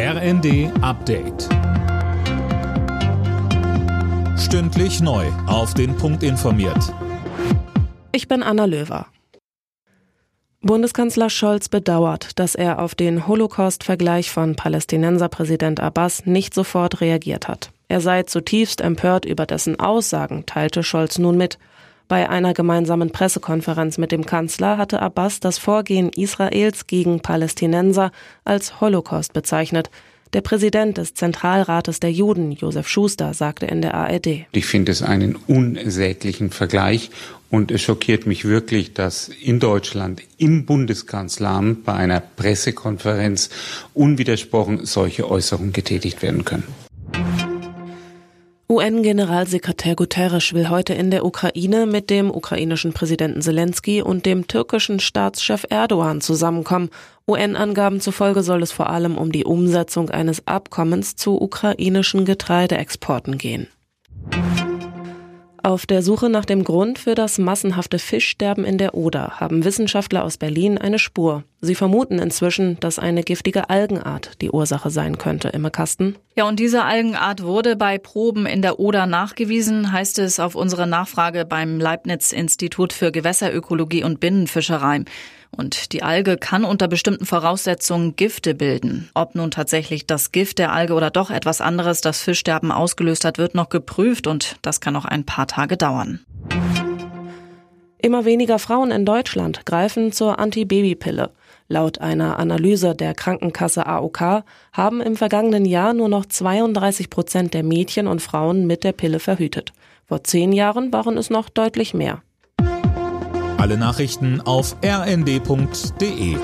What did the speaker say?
RND Update. Stündlich neu. Auf den Punkt informiert. Ich bin Anna Löwer. Bundeskanzler Scholz bedauert, dass er auf den Holocaust-Vergleich von Palästinenserpräsident Abbas nicht sofort reagiert hat. Er sei zutiefst empört über dessen Aussagen, teilte Scholz nun mit. Bei einer gemeinsamen Pressekonferenz mit dem Kanzler hatte Abbas das Vorgehen Israels gegen Palästinenser als Holocaust bezeichnet. Der Präsident des Zentralrates der Juden, Josef Schuster, sagte in der ARD. Ich finde es einen unsäglichen Vergleich und es schockiert mich wirklich, dass in Deutschland im Bundeskanzleramt bei einer Pressekonferenz unwidersprochen solche Äußerungen getätigt werden können. UN-Generalsekretär Guterres will heute in der Ukraine mit dem ukrainischen Präsidenten Zelensky und dem türkischen Staatschef Erdogan zusammenkommen. UN-Angaben zufolge soll es vor allem um die Umsetzung eines Abkommens zu ukrainischen Getreideexporten gehen. Auf der Suche nach dem Grund für das massenhafte Fischsterben in der Oder haben Wissenschaftler aus Berlin eine Spur. Sie vermuten inzwischen, dass eine giftige Algenart die Ursache sein könnte, im Kasten. Ja, und diese Algenart wurde bei Proben in der Oder nachgewiesen, heißt es auf unsere Nachfrage beim Leibniz-Institut für Gewässerökologie und Binnenfischerei. Und die Alge kann unter bestimmten Voraussetzungen Gifte bilden. Ob nun tatsächlich das Gift der Alge oder doch etwas anderes das Fischsterben ausgelöst hat, wird noch geprüft und das kann noch ein paar Tage dauern. Immer weniger Frauen in Deutschland greifen zur Antibabypille. Laut einer Analyse der Krankenkasse AOK haben im vergangenen Jahr nur noch 32 Prozent der Mädchen und Frauen mit der Pille verhütet. Vor zehn Jahren waren es noch deutlich mehr. Alle Nachrichten auf rnd.de